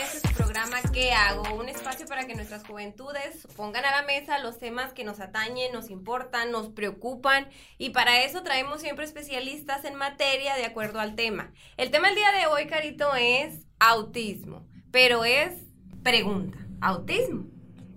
este programa ¿Qué hago? Un espacio para que nuestras juventudes pongan a la mesa los temas que nos atañen, nos importan, nos preocupan y para eso traemos siempre especialistas en materia de acuerdo al tema. El tema del día de hoy, Carito, es autismo, pero es pregunta, ¿autismo?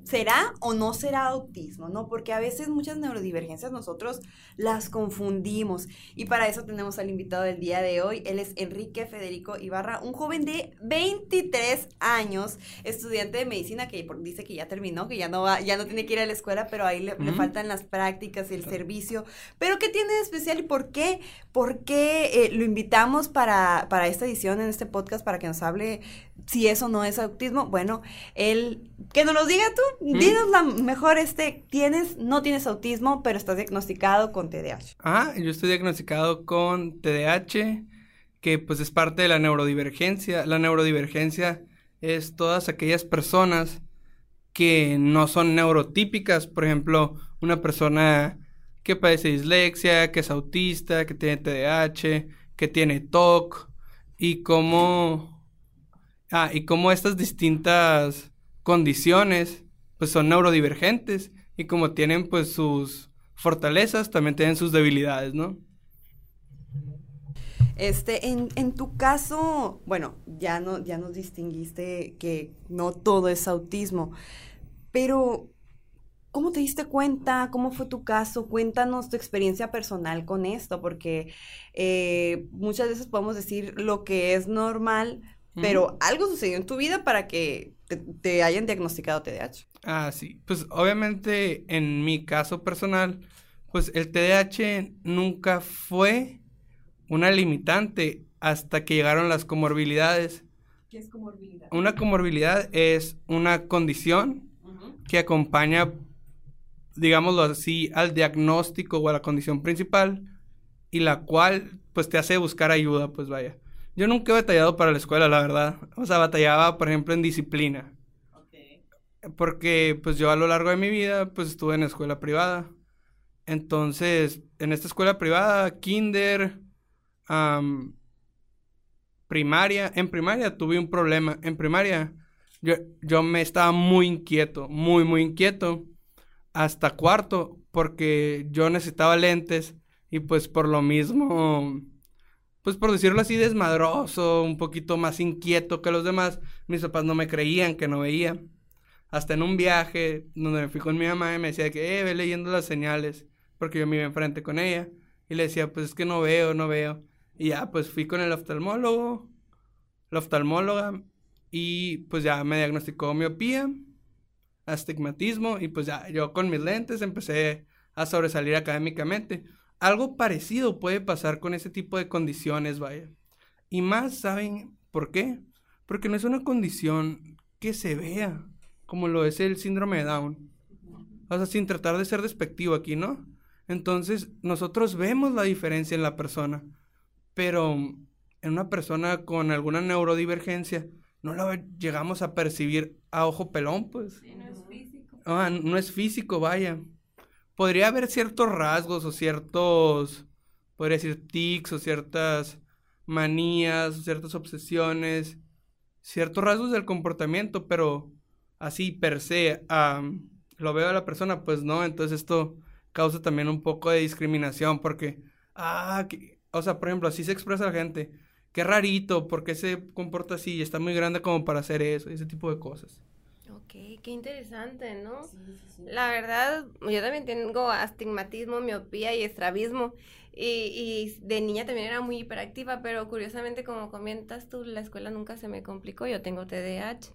¿Será o no será autismo? ¿No? Porque a veces muchas neurodivergencias nosotros las confundimos. Y para eso tenemos al invitado del día de hoy. Él es Enrique Federico Ibarra, un joven de 23 años, estudiante de medicina que dice que ya terminó, que ya no va, ya no tiene que ir a la escuela, pero ahí le, faltan las prácticas y el servicio. Pero ¿qué tiene de especial y por qué? ¿Por qué eh, lo invitamos para, para esta edición en este podcast para que nos hable si eso no es autismo? Bueno, él, que nos lo diga tú, Dinos la mejor, este, tienes, no tienes autismo, pero estás diagnosticado con TDAH. Ah, yo estoy diagnosticado con TDAH, que pues es parte de la neurodivergencia. La neurodivergencia es todas aquellas personas que no son neurotípicas, por ejemplo, una persona que padece dislexia, que es autista, que tiene TDAH, que tiene TOC, y cómo, ah, y cómo estas distintas condiciones pues son neurodivergentes y como tienen pues sus fortalezas, también tienen sus debilidades, ¿no? Este, en, en, tu caso, bueno, ya, no, ya nos distinguiste que no todo es autismo, pero ¿cómo te diste cuenta? ¿Cómo fue tu caso? Cuéntanos tu experiencia personal con esto, porque eh, muchas veces podemos decir lo que es normal, pero algo sucedió en tu vida para que te, hayan diagnosticado TDAH. Ah, sí. Pues obviamente en mi caso personal, pues el TDAH nunca fue una limitante hasta que llegaron las comorbilidades. ¿Qué es comorbilidad? Una comorbilidad es una condición que acompaña, digámoslo así, al diagnóstico o a la condición principal y la cual pues te hace buscar ayuda, pues vaya. Yo nunca he batallado para la escuela, la verdad. O sea, batallaba, por ejemplo, en disciplina. Porque, pues yo a lo largo de mi vida, pues estuve en escuela privada. Entonces, en esta escuela privada, kinder, primaria, en primaria tuve un problema. En primaria, yo, yo me estaba muy inquieto, muy, muy inquieto. Hasta cuarto, porque yo necesitaba lentes y pues por lo mismo pues por decirlo así, desmadroso, un poquito más inquieto que los demás, mis papás no me creían que no veía. Hasta en un viaje donde me fui con mi mamá y me decía que, eh, ve leyendo las señales, porque yo me iba enfrente con ella. Y le decía, pues es que no veo, no veo. Y ya, pues fui con el oftalmólogo, la oftalmóloga, y pues ya me diagnosticó miopía, astigmatismo, y pues ya yo con mis lentes empecé a sobresalir académicamente. Algo parecido puede pasar con ese tipo de condiciones, vaya. Y más, ¿saben por qué? Porque no es una condición que se vea como lo es el síndrome de Down. O sea, sin tratar de ser despectivo aquí, ¿no? Entonces, nosotros vemos la diferencia en la persona, pero en una persona con alguna neurodivergencia no la llegamos a percibir a ojo pelón, pues. Sí, no es físico. Ah, no es físico, vaya podría haber ciertos rasgos o ciertos, podría decir, tics o ciertas manías, ciertas obsesiones, ciertos rasgos del comportamiento, pero así per se, lo veo a la persona, pues no, entonces esto causa también un poco de discriminación porque, ah, o sea, por ejemplo, así se expresa la gente, qué rarito, ¿por qué se comporta así? Está muy grande como para hacer eso, ese tipo de cosas. Qué interesante, ¿no? La verdad, yo también tengo astigmatismo, miopía y estrabismo. Y, de niña también era muy hiperactiva, pero curiosamente, como comentas tú, la escuela nunca se me complicó. Yo tengo TDAH.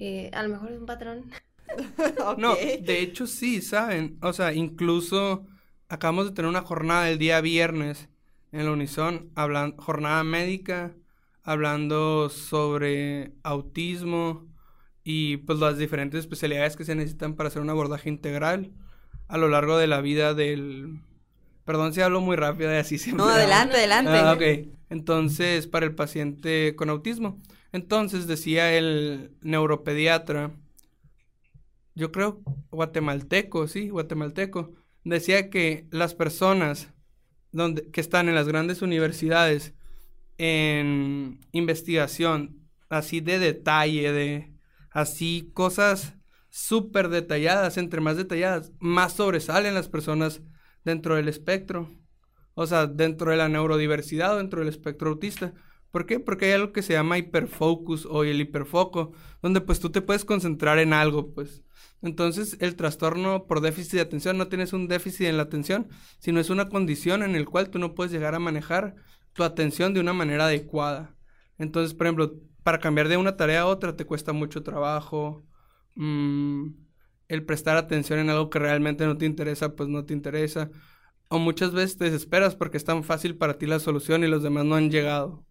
Eh, a lo mejor es un patrón. No, de hecho sí, ¿saben? O sea, incluso acabamos de tener una jornada el día viernes en la Unison, hablando, jornada médica, hablando sobre autismo, y pues las diferentes especialidades que se necesitan para hacer un abordaje integral a lo largo de la vida del... Perdón si hablo muy rápido y así se No, adelante, adelante. Ah, ok. Entonces, para el paciente con autismo. Entonces, decía el neuropediatra, yo creo guatemalteco, sí, guatemalteco, decía que las personas donde, que están en las grandes universidades en investigación así de detalle, de así cosas súper detalladas, entre más detalladas, más sobresalen las personas dentro del espectro. O sea, dentro de la neurodiversidad o dentro del espectro autista. ¿Por qué? Porque hay algo que se llama hiperfocus o el hiperfoco, donde pues tú te puedes concentrar en algo, pues. Entonces, el trastorno por déficit de atención no tienes un déficit en la atención, sino es una condición en la cual tú no puedes llegar a manejar tu atención de una manera adecuada. Entonces, por ejemplo, para cambiar de una tarea a otra te cuesta mucho trabajo. Mm, el prestar atención en algo que realmente no te interesa, pues no te interesa. O muchas veces te desesperas porque es tan fácil para ti la solución y los demás no han llegado.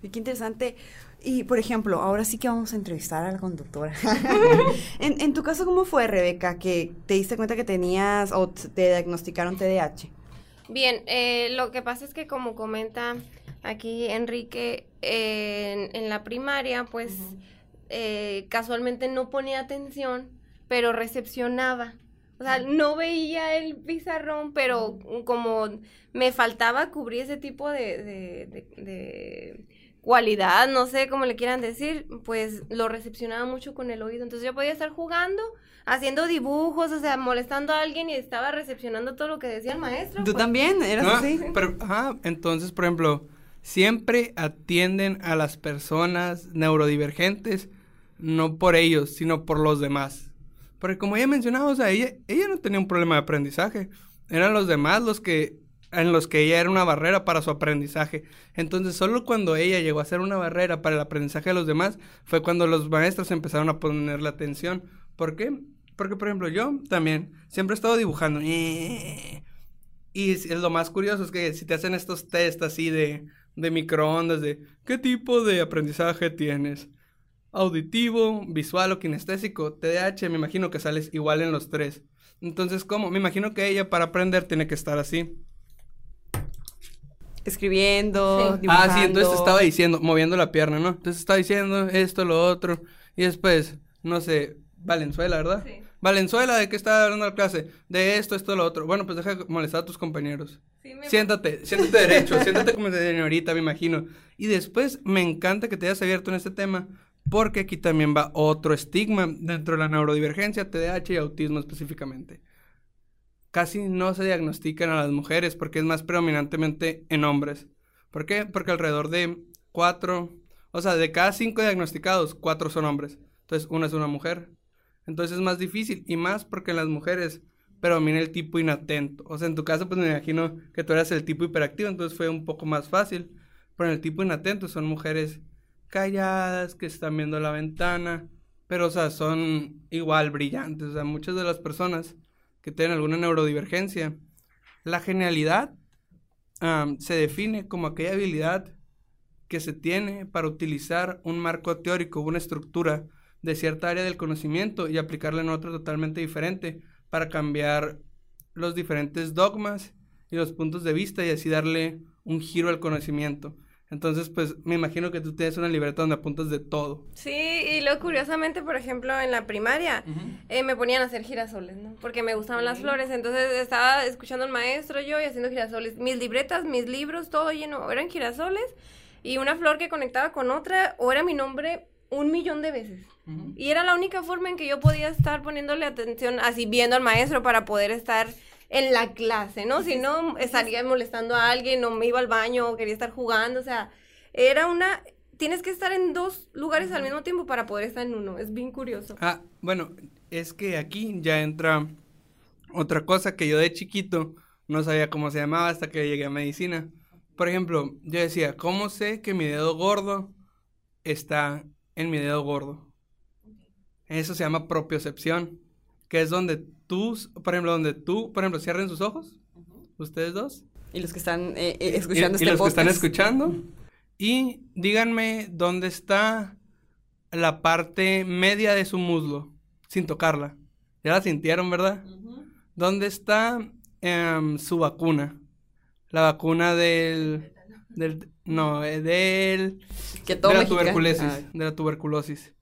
qué interesante. Y, por ejemplo, ahora sí que vamos a entrevistar a la conductora. en, en, tu caso, ¿cómo fue, Rebeca, que te diste cuenta que tenías o te diagnosticaron TDAH? Bien, eh, lo que pasa es que como comenta aquí Enrique, en, la primaria, pues eh, casualmente no ponía atención, pero recepcionaba. O sea, no veía el pizarrón, pero como me faltaba cubrir ese tipo de, de, cualidad, no sé cómo le quieran decir, pues lo recepcionaba mucho con el oído. Entonces yo podía estar jugando, haciendo dibujos, o sea, molestando a alguien y estaba recepcionando todo lo que decía el maestro. ¿Tú pues. también? ¿Eras ah, así? Pero, entonces, por ejemplo, siempre atienden a las personas neurodivergentes, no por ellos, sino por los demás. Porque como ella mencionaba, o sea, ella, ella no tenía un problema de aprendizaje. Eran los demás los que en los que ella era una barrera para su aprendizaje. Entonces, solo cuando ella llegó a ser una barrera para el aprendizaje de los demás, fue cuando los maestros empezaron a ponerle atención. ¿Por qué? Porque, por ejemplo, yo también siempre he estado dibujando. Y lo más curioso es que si te hacen estos test así de, de microondas, de qué tipo de aprendizaje tienes, auditivo, visual o kinestésico, TDAH, me imagino que sales igual en los tres. Entonces, ¿cómo? Me imagino que ella para aprender tiene que estar así. Escribiendo, dibujando. Ah, sí, entonces estaba diciendo, moviendo la pierna, ¿no? Entonces estaba diciendo esto, lo otro. Y después, no sé, Valenzuela, ¿verdad? Sí. Valenzuela, ¿de qué está hablando la clase? De esto, esto, lo otro. Bueno, pues deja de molestar a tus compañeros. siéntate, siéntate derecho, siéntate como señorita, me imagino. Y después me encanta que te hayas abierto en este tema, porque aquí también va otro estigma dentro de la neurodivergencia, TDAH y autismo específicamente. Casi no se diagnostican a las mujeres porque es más predominantemente en hombres. ¿Por qué? Porque alrededor de cuatro, o sea, de cada cinco diagnosticados, cuatro son hombres. Entonces, una es una mujer. Entonces es más difícil y más porque en las mujeres predomina el tipo inatento. O sea, en tu caso, pues me imagino que tú eras el tipo hiperactivo, entonces fue un poco más fácil. Pero en el tipo inatento son mujeres calladas, que están viendo la ventana, pero, o sea, son igual brillantes. O sea, muchas de las personas que tienen alguna neurodivergencia, la genialidad se define como aquella habilidad que se tiene para utilizar un marco teórico, una estructura, de cierta área del conocimiento y aplicarla en otra totalmente diferente para cambiar los diferentes dogmas y los puntos de vista y así darle un giro al conocimiento. Entonces, pues me imagino que tú tienes una libreta donde apuntas de todo. Sí, y luego curiosamente, por ejemplo, en la primaria eh, me ponían a hacer girasoles, ¿no? Porque me gustaban las flores. Entonces estaba escuchando al maestro yo y haciendo girasoles. Mis libretas, mis libros, todo lleno, eran girasoles y una flor que conectaba con otra o era mi nombre un millón de veces. Y era la única forma en que yo podía estar poniéndole atención, así viendo al maestro para poder estar en la clase, ¿no? Si no, estaría molestando a alguien, o me iba al baño, o quería estar jugando, o sea, era una... Tienes que estar en dos lugares al mismo tiempo para poder estar en uno, es bien curioso. Ah, bueno, es que aquí ya entra otra cosa que yo de chiquito no sabía cómo se llamaba hasta que llegué a medicina. Por ejemplo, yo decía, ¿cómo sé que mi dedo gordo está en mi dedo gordo. Eso se llama propiocepción, que es donde tú, por ejemplo, donde tú, por ejemplo, cierren sus ojos, ustedes dos. Y los que están eh, eh, escuchando y, y este los que están escuchando. Y díganme dónde está la parte media de su muslo, sin tocarla. Ya la sintieron, ¿verdad? ¿Dónde está em, su vacuna? La vacuna del del, no, eh, del, de la tuberculosis, ah. de la tuberculosis.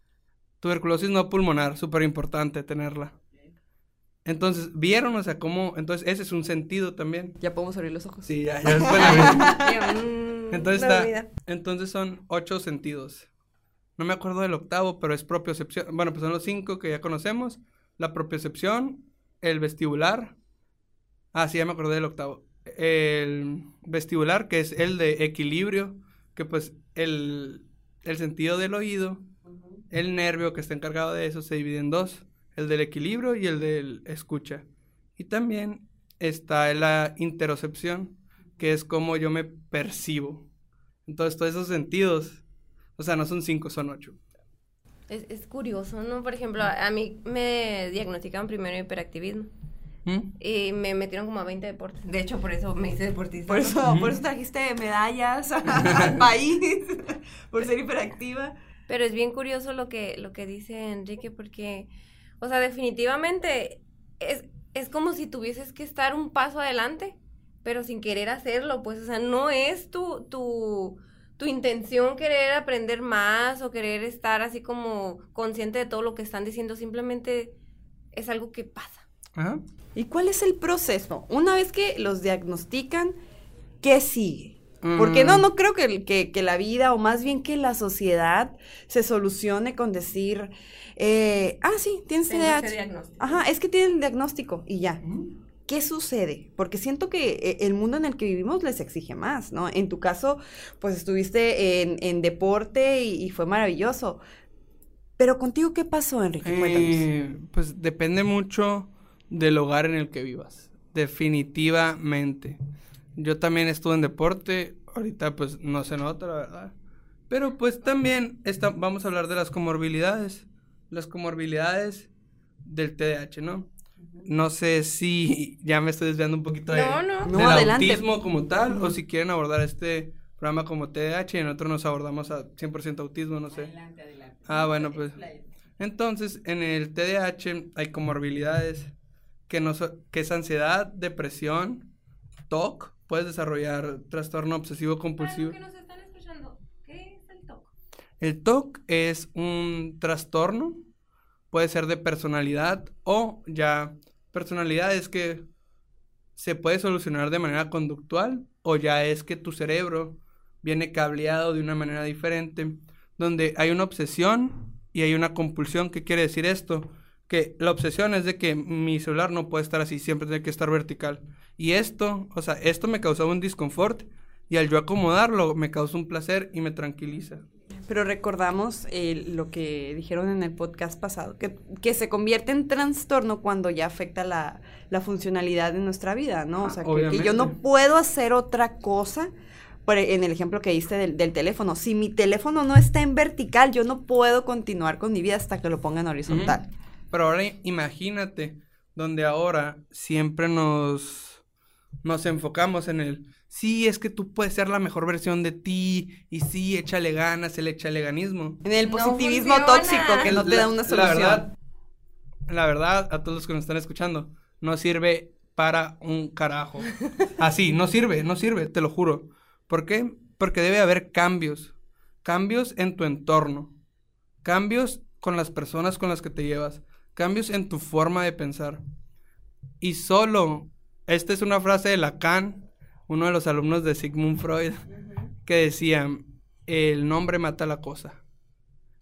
Tuberculosis no pulmonar, súper importante tenerla. Entonces, ¿vieron? O sea, cómo, entonces ese es un sentido también. Ya podemos abrir los ojos. Sí, ya, ya entonces está, entonces son ocho sentidos. no me acuerdo del octavo, pero es propiocepción. Bueno, pues son los cinco que ya conocemos. La propiocepción, el vestibular. Ah, sí, ya me acordé del octavo. El vestibular, que es el de equilibrio, que pues el, el sentido del oído, el nervio que está encargado de eso se divide en dos, el del equilibrio y el del escucha. Y también está la interocepción, que es como yo me percibo. Entonces, todos esos sentidos, o sea, no son cinco, son ocho. Es, es curioso, ¿no? Por ejemplo, a, a mí me diagnosticaron primero hiperactivismo. ¿Mm? Y me metieron como a 20 deportes. De hecho, por eso me hice deportista. Por eso, por eso trajiste medallas al país, por ser hiperactiva. Pero es bien curioso lo que, lo que dice Enrique, porque, o sea, definitivamente es, es como si tuvieses que estar un paso adelante, pero sin querer hacerlo, pues, o sea, no es tu, tu, tu intención querer aprender más o querer estar así como consciente de todo lo que están diciendo, simplemente es algo que pasa. Ajá. ¿Y cuál es el proceso? Una vez que los diagnostican, ¿qué sigue? Porque no, Mm, no creo que, que, que la vida, o más bien que la sociedad, se solucione con decir, eh, ah, sí, tienes TDAH. diagnóstico. Ajá, es que tienen el diagnóstico y ya. ¿Qué sucede? Porque siento que eh, el mundo en el que vivimos les exige más, ¿no? En tu caso, pues estuviste en, en deporte y, y fue maravilloso. Pero contigo, ¿qué pasó, Enrique? Cuéntanos. Eh, pues depende mucho del hogar en el que vivas. Definitivamente. Yo también estuve en deporte. Ahorita pues no se nota, la verdad. Pero pues también está, vamos a hablar de las comorbilidades. Las comorbilidades del TDAH, ¿no? No sé si ya me estoy desviando un poquito de, No, no. No, del adelante. autismo como tal, o si quieren abordar este programa como TDAH y en otro nos abordamos a 100% autismo, no sé. Ah, bueno, pues. Entonces, en el TDAH hay comorbilidades que, no so- que es ansiedad, depresión, TOC, puedes desarrollar trastorno obsesivo compulsivo. Para los que nos están escuchando, ¿qué es el TOC? El TOC es un trastorno, puede ser de personalidad o ya personalidad es que se puede solucionar de manera conductual o ya es que tu cerebro viene cableado de una manera diferente, donde hay una obsesión y hay una compulsión. ¿Qué quiere decir esto? Que la obsesión es de que mi celular no puede estar así, siempre tiene que estar vertical. Y esto, o sea, esto me causaba un disconfort y al yo acomodarlo me causa un placer y me tranquiliza. Pero recordamos eh, lo que dijeron en el podcast pasado, que, que se convierte en trastorno cuando ya afecta la, la funcionalidad de nuestra vida, ¿no? O sea, que, que yo no puedo hacer otra cosa. Por, e- en el ejemplo que diste del, del teléfono, si mi teléfono no está en vertical, yo no puedo continuar con mi vida hasta que lo ponga en horizontal. Pero ahora imagínate, donde ahora siempre nos, nos enfocamos en el, sí, es que tú puedes ser la mejor versión de ti, y sí, échale ganas, el échaleganismo. En el positivismo tóxico que no te La- da una La solución. verdad, la verdad, a todos los que nos están escuchando, no sirve para un carajo. Así, no sirve, no sirve, te lo juro. ¿Por qué? Porque debe haber cambios. Cambios en tu entorno. Cambios con las personas con las que te llevas. Cambios en tu forma de pensar. Y solo, esta es una frase de Lacan, uno de los alumnos de Sigmund Freud, que decía, el nombre mata la cosa.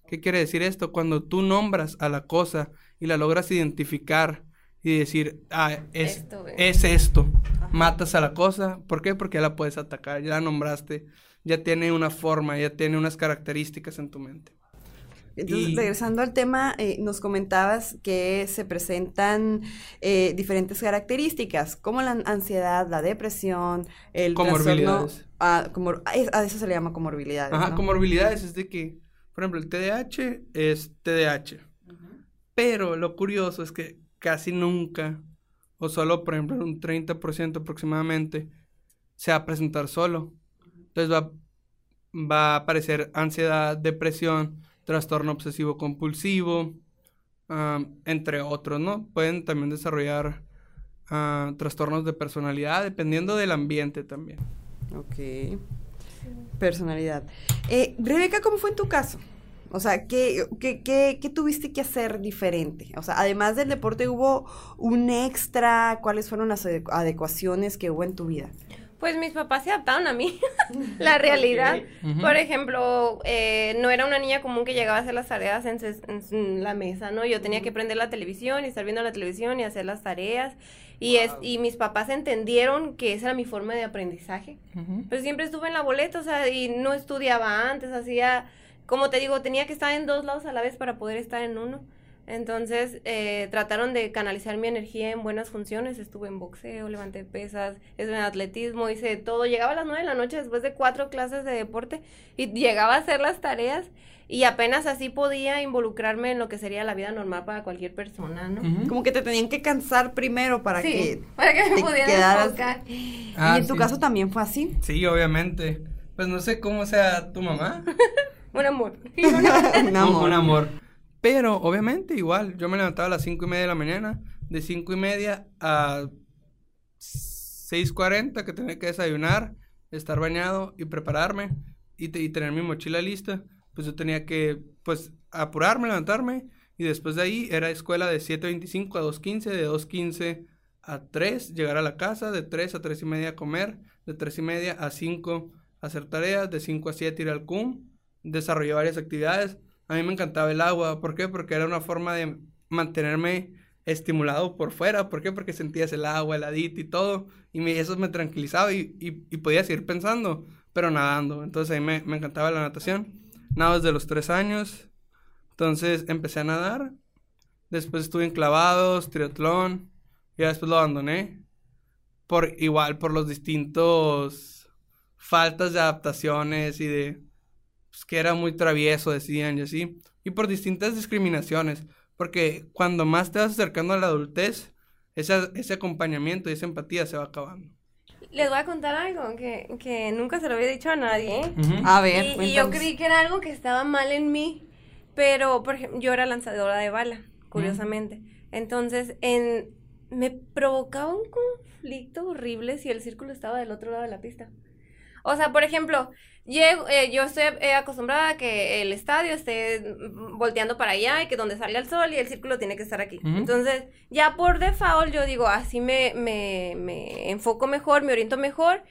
¿Qué quiere decir esto? Cuando tú nombras a la cosa y la logras identificar y decir, ah, es Esto, es esto, matas a la cosa. ¿Por qué? Porque ya la puedes atacar, ya la nombraste, ya tiene una forma, ya tiene unas características en tu mente. Entonces, Y- regresando al tema, eh, nos comentabas que se presentan eh, diferentes características, como la ansiedad, la depresión, el trastorno... Comorbilidades. ah, comor- a es- a eso se le llama comorbilidades, Ajá, ¿no? comorbilidades es de que, por ejemplo, el TDAH es TDAH. Pero lo curioso es que casi nunca, o solo, por ejemplo, un 30% aproximadamente, se va a presentar solo. Entonces va, va a aparecer ansiedad, depresión, trastorno obsesivo compulsivo, ah, entre otros, ¿no? Pueden también desarrollar ah, trastornos de personalidad, dependiendo del ambiente también. Ok. Personalidad. Eh, Rebeca, ¿cómo fue en tu caso? O sea, ¿qué, qué, qué, qué tuviste que hacer diferente? O sea, además del deporte, ¿hubo un extra? ¿Cuáles fueron las ade- adecuaciones que hubo en tu vida? Pues mis papás se adaptaron a mí, la realidad. Por ejemplo, eh, no era una niña común que llegaba a hacer las tareas en, la mesa, ¿no? Yo tenía que prender la televisión y estar viendo la televisión y hacer las tareas. Y, es, y mis papás entendieron que esa era mi forma de aprendizaje. Pero siempre estuve en la boleta, o sea, y no estudiaba antes, hacía, como te digo, tenía que estar en dos lados a la vez para poder estar en uno. Entonces, eh, trataron de canalizar mi energía en buenas funciones. Estuve en boxeo, levanté pesas, estuve en atletismo, hice todo. Llegaba a las nueve de la noche después de cuatro clases de deporte y llegaba a hacer las tareas y apenas así podía involucrarme en lo que sería la vida normal para cualquier persona, ¿no? Como que te tenían que cansar primero para Sí, que... para que me te pudieran quedaras- enfocar. Ah, y en tu caso también fue así. Sí, obviamente. Pues no sé cómo sea tu mamá. Un amor. Un Un- amor. Un amor. Pero, obviamente, igual, yo me levantaba a las cinco y media de la mañana, de cinco y media a 6.40 que tenía que desayunar, estar bañado y prepararme y, te- y tener mi mochila lista, pues yo tenía que, pues, apurarme, levantarme y después de ahí era escuela de 7.25 a 2.15, de 2.15 a 3, llegar a la casa, de 3 a 3 y media comer, de 3 y media a 5 hacer tareas, de 5 a 7 ir al CUM, desarrollé varias actividades. A mí me encantaba el agua, ¿por qué? Porque era una forma de mantenerme estimulado por fuera, ¿por qué? Porque sentías el agua, heladito y todo, y me- eso me tranquilizaba y, podía seguir pensando, pero nadando. Entonces a mí me, me encantaba la natación. Nado desde los 3 años, entonces empecé a nadar, después estuve en clavados, triatlón, y después lo abandoné, por igual, por los distintos faltas de adaptaciones y de pues, que era muy travieso, decían y así, y por distintas discriminaciones, porque cuando más te vas acercando a la adultez, ese, ese acompañamiento y esa empatía se va acabando. Les voy a contar algo que, que nunca se lo había dicho a nadie. ¿eh? A ver, y, y yo creí que era algo que estaba mal en mí, pero por ejemplo, yo era lanzadora de bala, curiosamente. Entonces, en, me provocaba un conflicto horrible si el círculo estaba del otro lado de la pista. O sea, por ejemplo, llego, eh, yo estoy eh, acostumbrada a que el estadio esté mm, volteando para allá y que donde salga el sol y el círculo tiene que estar aquí. Entonces, ya por default yo digo, así me, me, me enfoco mejor, me oriento mejor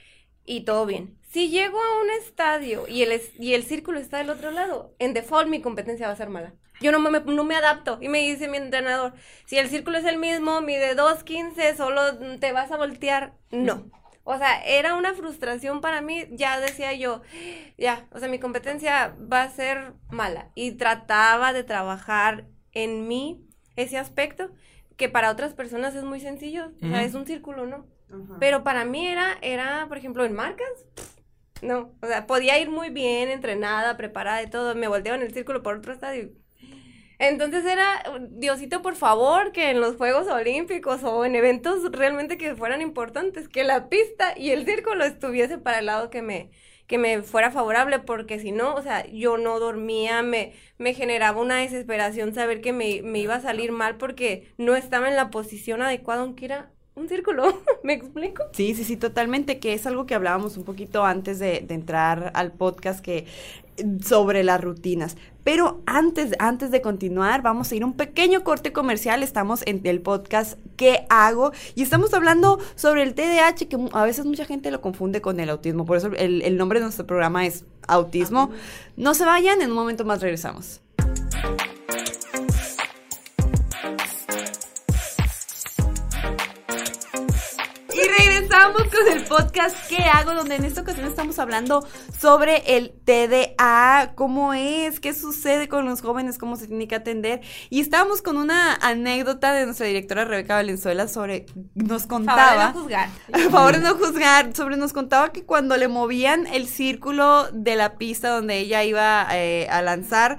y todo bien. Si llego a un estadio y el, es- y el círculo está del otro lado, en default mi competencia va a ser mala. Yo no me, no me adapto. Y me dice mi entrenador, si el círculo es el mismo, mide 2.15, solo te vas a voltear. No. O sea, era una frustración para mí. Ya decía yo, ya, o sea, mi competencia va a ser mala. Y trataba de trabajar en mí ese aspecto que para otras personas es muy sencillo. O sea, es un círculo, ¿no? Pero para mí era, era, por ejemplo, en marcas, no, o sea, podía ir muy bien, entrenada, preparada y todo, me volteaba en el círculo por otro estadio. Entonces era, Diosito, por favor, que en los Juegos Olímpicos o en eventos realmente que fueran importantes, que la pista y el círculo estuviese para el lado que me, que me fuera favorable, porque si no, o sea, yo no dormía, me, me generaba una desesperación saber que me, me iba a salir mal porque no estaba en la posición adecuada, aunque era un círculo, ¿me explico? Sí, sí, sí, totalmente, que es algo que hablábamos un poquito antes de, de entrar al podcast que sobre las rutinas. Pero antes, antes de continuar, vamos a ir a un pequeño corte comercial. Estamos en el podcast ¿Qué hago? Y estamos hablando sobre el TDAH, que a veces mucha gente lo confunde con el autismo. Por eso el, el nombre de nuestro programa es Autismo. No se vayan, en un momento más regresamos. Regresamos con el podcast ¿Qué hago? Donde en esta ocasión estamos hablando sobre el TDA, cómo es, qué sucede con los jóvenes, cómo se tiene que atender. Y estábamos con una anécdota de nuestra directora Rebeca Valenzuela sobre, nos Favor de contaba... no juzgar. Favor de no juzgar, sobre nos contaba que cuando le movían el círculo de la pista donde ella iba eh, a lanzar,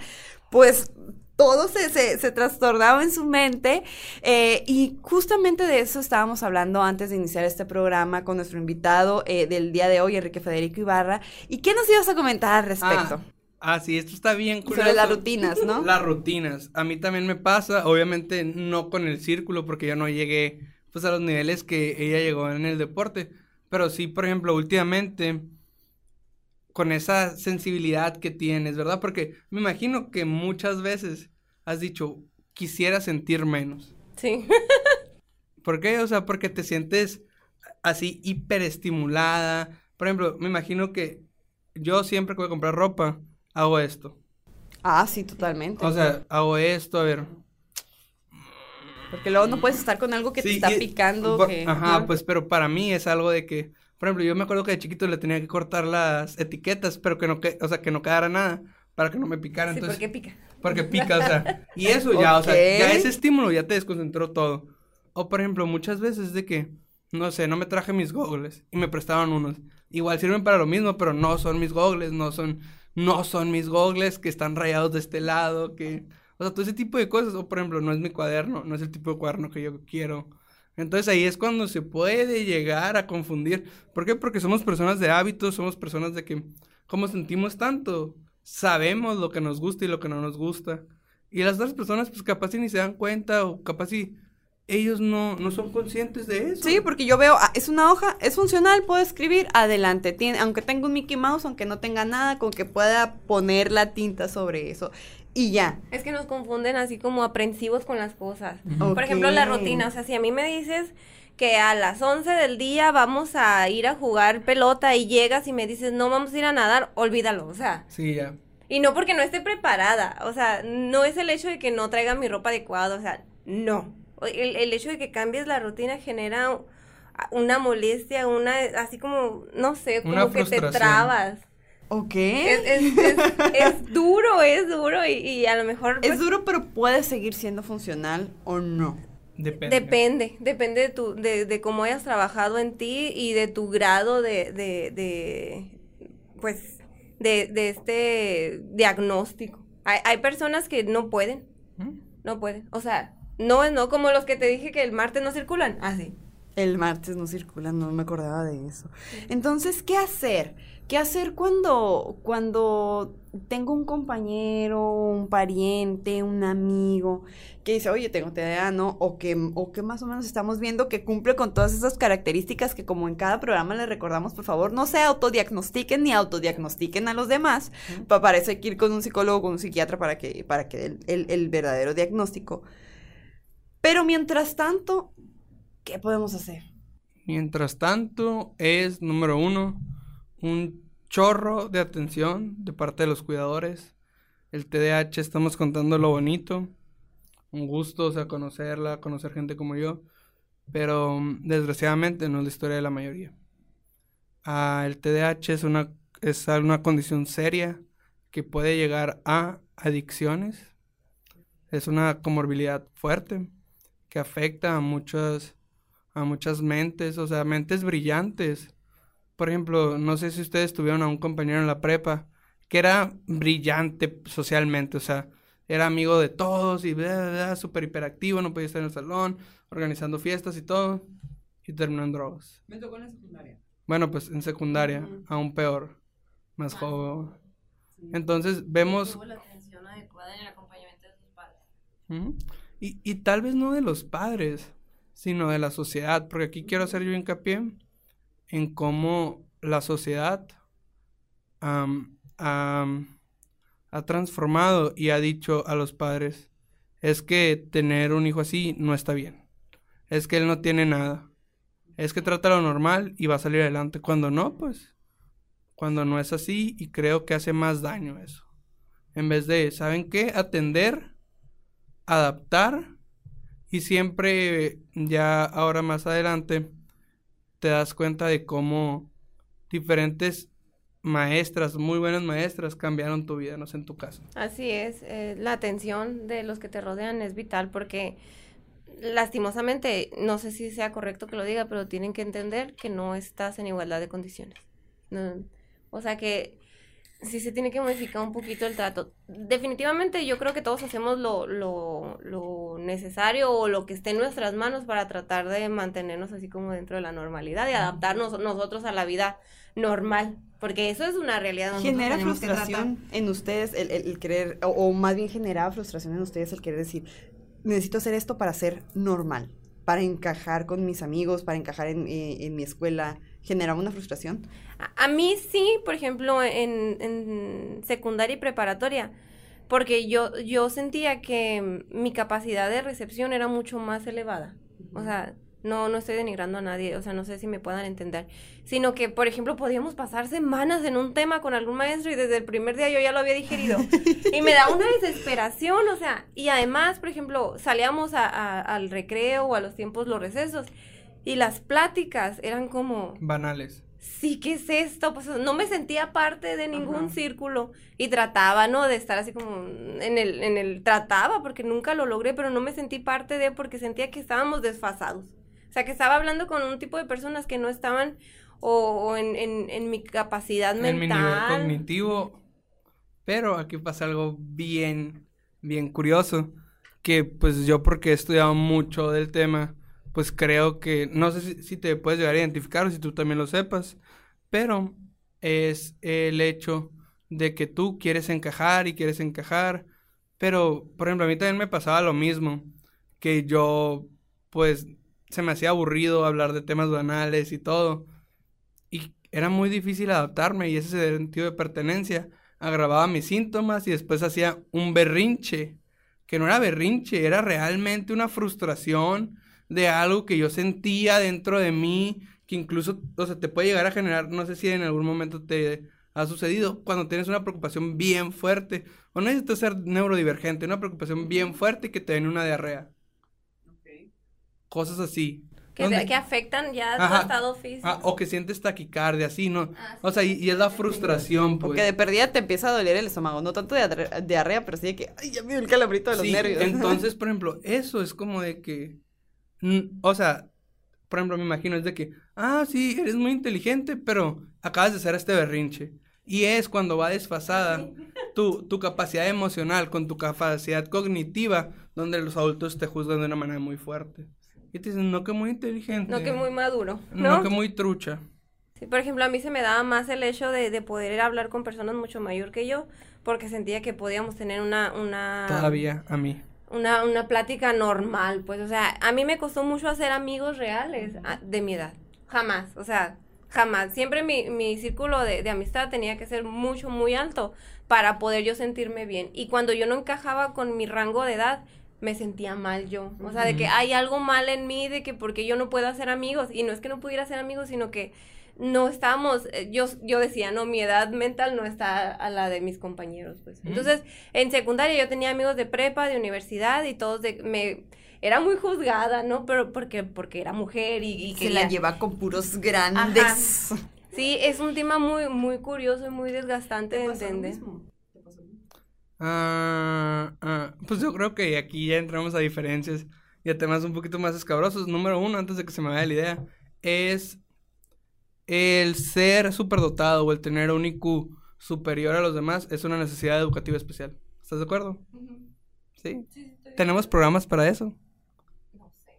pues todo se, se, se trastornaba en su mente eh, y justamente de eso estábamos hablando antes de iniciar este programa con nuestro invitado eh, del día de hoy, Enrique Federico Ibarra. ¿Y qué nos ibas a comentar al respecto? Ah, sí, esto está bien curioso. sobre las rutinas, ¿no? Las rutinas. A mí también me pasa, obviamente no con el círculo porque yo no llegué pues a los niveles que ella llegó en el deporte, pero sí, por ejemplo, últimamente con esa sensibilidad que tienes, ¿verdad? Porque me imagino que muchas veces has dicho, quisiera sentir menos. Sí. ¿Por qué? O sea, porque te sientes así hiperestimulada. Por ejemplo, me imagino que yo siempre que voy a comprar ropa, hago esto. Ah, sí, totalmente. O sea, hago esto, a ver. Porque luego no puedes estar con algo que te está y- picando. por- que- Ajá, ¿no? pues, pero para mí es algo de que, por ejemplo, yo me acuerdo que de chiquito le tenía que cortar las etiquetas, pero que no, que, o sea, que no quedara nada para que no me picara. Sí, entonces, porque pica. Porque pica, o sea, y eso ya, o sea, ya ese estímulo ya te desconcentró todo. O por ejemplo, muchas veces de que, no sé, no me traje mis gogles y me prestaban unos. Igual sirven para lo mismo, pero no son mis gogles, no son, no son mis gogles que están rayados de este lado, que, o sea, todo ese tipo de cosas. O por ejemplo, no es mi cuaderno, no es el tipo de cuaderno que yo quiero. Entonces ahí es cuando se puede llegar a confundir. ¿Por qué? Porque somos personas de hábitos, somos personas de que, como sentimos tanto, sabemos lo que nos gusta y lo que no nos gusta. Y las otras personas, pues capaz si ni se dan cuenta o capaz si ellos no, no son conscientes de eso. Sí, porque yo veo, ah, es una hoja, es funcional, puedo escribir, adelante. Tiene, aunque tenga un Mickey Mouse, aunque no tenga nada, con que pueda poner la tinta sobre eso. Y ya. Es que nos confunden así como aprensivos con las cosas. Por ejemplo, la rutina. O sea, si a mí me dices que a las 11 del día vamos a ir a jugar pelota y llegas y me dices, no vamos a ir a nadar, olvídalo. O sea, Sí, ya. y no porque no esté preparada. O sea, no es el hecho de que no traiga mi ropa adecuada. O sea, no. El, el hecho de que cambies la rutina genera una molestia, una, así como, no sé, como Una que te trabas. Ok. Es, es, es, es duro, es duro y, y a lo mejor... Es pues, duro, pero puede seguir siendo funcional o no. Depende. Depende, depende de, tu, de, de cómo hayas trabajado en ti y de tu grado de, de, de pues, de, de este diagnóstico. Hay, hay personas que no pueden, ¿Mm? no pueden. O sea, no es no como los que te dije que el martes no circulan. Así. El martes no circula, no me acordaba de eso. Entonces, ¿qué hacer? ¿Qué hacer cuando, cuando tengo un compañero, un pariente, un amigo que dice, oye, tengo TDA, ¿no? O que, o que más o menos estamos viendo que cumple con todas esas características que como en cada programa les recordamos, por favor, no se autodiagnostiquen ni autodiagnostiquen a los demás. Pa- Para eso hay que ir con un psicólogo, con un psiquiatra para que, para que el- el verdadero diagnóstico. Pero mientras tanto, ¿qué podemos hacer? Mientras tanto, es número uno, un chorro de atención de parte de los cuidadores. El TDAH, estamos contando lo bonito. Un gusto, o sea, conocerla, conocer gente como yo. Pero mm, desgraciadamente no es la historia de la mayoría. Ah, el TDAH es una, es una condición seria que puede llegar a adicciones. Es una comorbilidad fuerte que afecta a muchas a muchas mentes, o sea, mentes brillantes. Por ejemplo, no sé si ustedes tuvieron a un compañero en la prepa que era brillante socialmente, o sea, era amigo de todos y súper hiperactivo, no podía estar en el salón, organizando fiestas y todo, y terminó en drogas. Me tocó en la secundaria. Bueno, pues en secundaria, aún peor, más Más joven. Entonces vemos la atención adecuada en el acompañamiento de sus padres. Y, y tal vez no de los padres, sino de la sociedad, porque aquí quiero hacer yo hincapié en cómo la sociedad ha transformado y ha dicho a los padres, es que tener un hijo así no está bien, es que él no tiene nada, es que trata lo normal y va a salir adelante, cuando no, pues, cuando no es así y creo que hace más daño eso, en vez de, ¿saben qué? Atender adaptar y siempre ya ahora más adelante te das cuenta de cómo diferentes maestras, muy buenas maestras, cambiaron tu vida, no sé en tu caso. Así es, eh, la atención de los que te rodean es vital porque lastimosamente, no sé si sea correcto que lo diga, pero tienen que entender que no estás en igualdad de condiciones. No, o sea que sí se tiene que modificar un poquito el trato. Definitivamente yo creo que todos hacemos lo, lo, lo necesario o lo que esté en nuestras manos para tratar de mantenernos así como dentro de la normalidad y adaptarnos nosotros a la vida normal, porque eso es una realidad. nosotros Genera frustración en ustedes el, el- el querer, o, o más bien generaba frustración en ustedes el querer decir, necesito hacer esto para ser normal, para encajar con mis amigos, para encajar en, eh, en mi escuela. ¿Generaba una frustración? A, mí sí, por ejemplo, en, en secundaria y preparatoria, porque yo, yo sentía que mi capacidad de recepción era mucho más elevada. O sea, no, no estoy denigrando a nadie, o sea, no sé si me puedan entender, sino que, por ejemplo, podíamos pasar semanas en un tema con algún maestro y desde el primer día yo ya lo había digerido. y me da una desesperación, o sea, y además, por ejemplo, salíamos al recreo o a los tiempos, los recesos, y las pláticas eran como... Banales. Sí, ¿qué es esto? Pues no me sentía parte de ningún círculo y trataba, ¿no? De estar así como en el, en el, trataba porque nunca lo logré, pero no me sentí parte de porque sentía que estábamos desfasados. O sea, que estaba hablando con un tipo de personas que no estaban o, en, en, mi capacidad mental. En mi nivel cognitivo. Pero aquí pasa algo bien, bien curioso. Que pues yo porque he estudiado mucho del tema, pues creo que, no sé si, te puedes llegar a identificar o si tú también lo sepas, pero es el hecho de que tú quieres encajar y quieres encajar. Pero, por ejemplo, a mí también me pasaba lo mismo, que yo, pues, se me hacía aburrido hablar de temas banales y todo. Y era muy difícil adaptarme y ese sentido de pertenencia agravaba mis síntomas y después hacía un berrinche, que no era berrinche, era realmente una frustración de algo que yo sentía dentro de mí, que incluso, o sea, te puede llegar a generar, no sé si en algún momento te ha sucedido, cuando tienes una preocupación bien fuerte, o no necesitas ser neurodivergente, una preocupación bien fuerte que te den una diarrea cosas así. Que, que afectan ya tu estado físico. Ah, o que sientes taquicardia, así, ¿no? Ah, o sea, y, es la frustración, pues. Porque de perdida te empieza a doler el estómago, no tanto de diarrea, pero sí de que, ay, ya me dio el calabrito de los nervios. entonces, por ejemplo, eso es como de que, o sea, por ejemplo, me imagino es de que, ah, sí, eres muy inteligente, pero acabas de hacer este berrinche. Y es cuando va desfasada tu, tu capacidad emocional con tu capacidad cognitiva, donde los adultos te juzgan de una manera muy fuerte. Y te dicen, no que muy inteligente. No que muy maduro. No, no que muy trucha. Sí, por ejemplo, a mí se me daba más el hecho de, de poder hablar con personas mucho mayor que yo, porque sentía que podíamos tener una... una Todavía, a mí. Una, una plática normal, pues, o sea, a mí me costó mucho hacer amigos reales de mi edad. Jamás, o sea, jamás. Siempre mi, mi círculo de, de, amistad tenía que ser mucho, muy alto para poder yo sentirme bien. Y cuando yo no encajaba con mi rango de edad, me sentía mal yo. O sea, de que hay algo mal en mí, de que porque yo no puedo hacer amigos. Y no es que no pudiera hacer amigos, sino que no estábamos, eh, yo, yo decía, no, mi edad mental no está a la de mis compañeros, pues. Entonces, en secundaria yo tenía amigos de prepa, de universidad, y todos de, me, era muy juzgada, ¿no? Pero porque, porque era mujer y, que... Se la lleva con puros grandes. Sí, es un tema muy, muy curioso y muy desgastante de entender. Ah, ah, pues yo creo que aquí ya entramos a diferencias y a temas un poquito más escabrosos. Número uno, antes de que se me vaya la idea, es el ser superdotado o el tener un IQ superior a los demás es una necesidad educativa especial. ¿Estás de acuerdo? ¿Sí? ¿Tenemos programas para eso? No sé.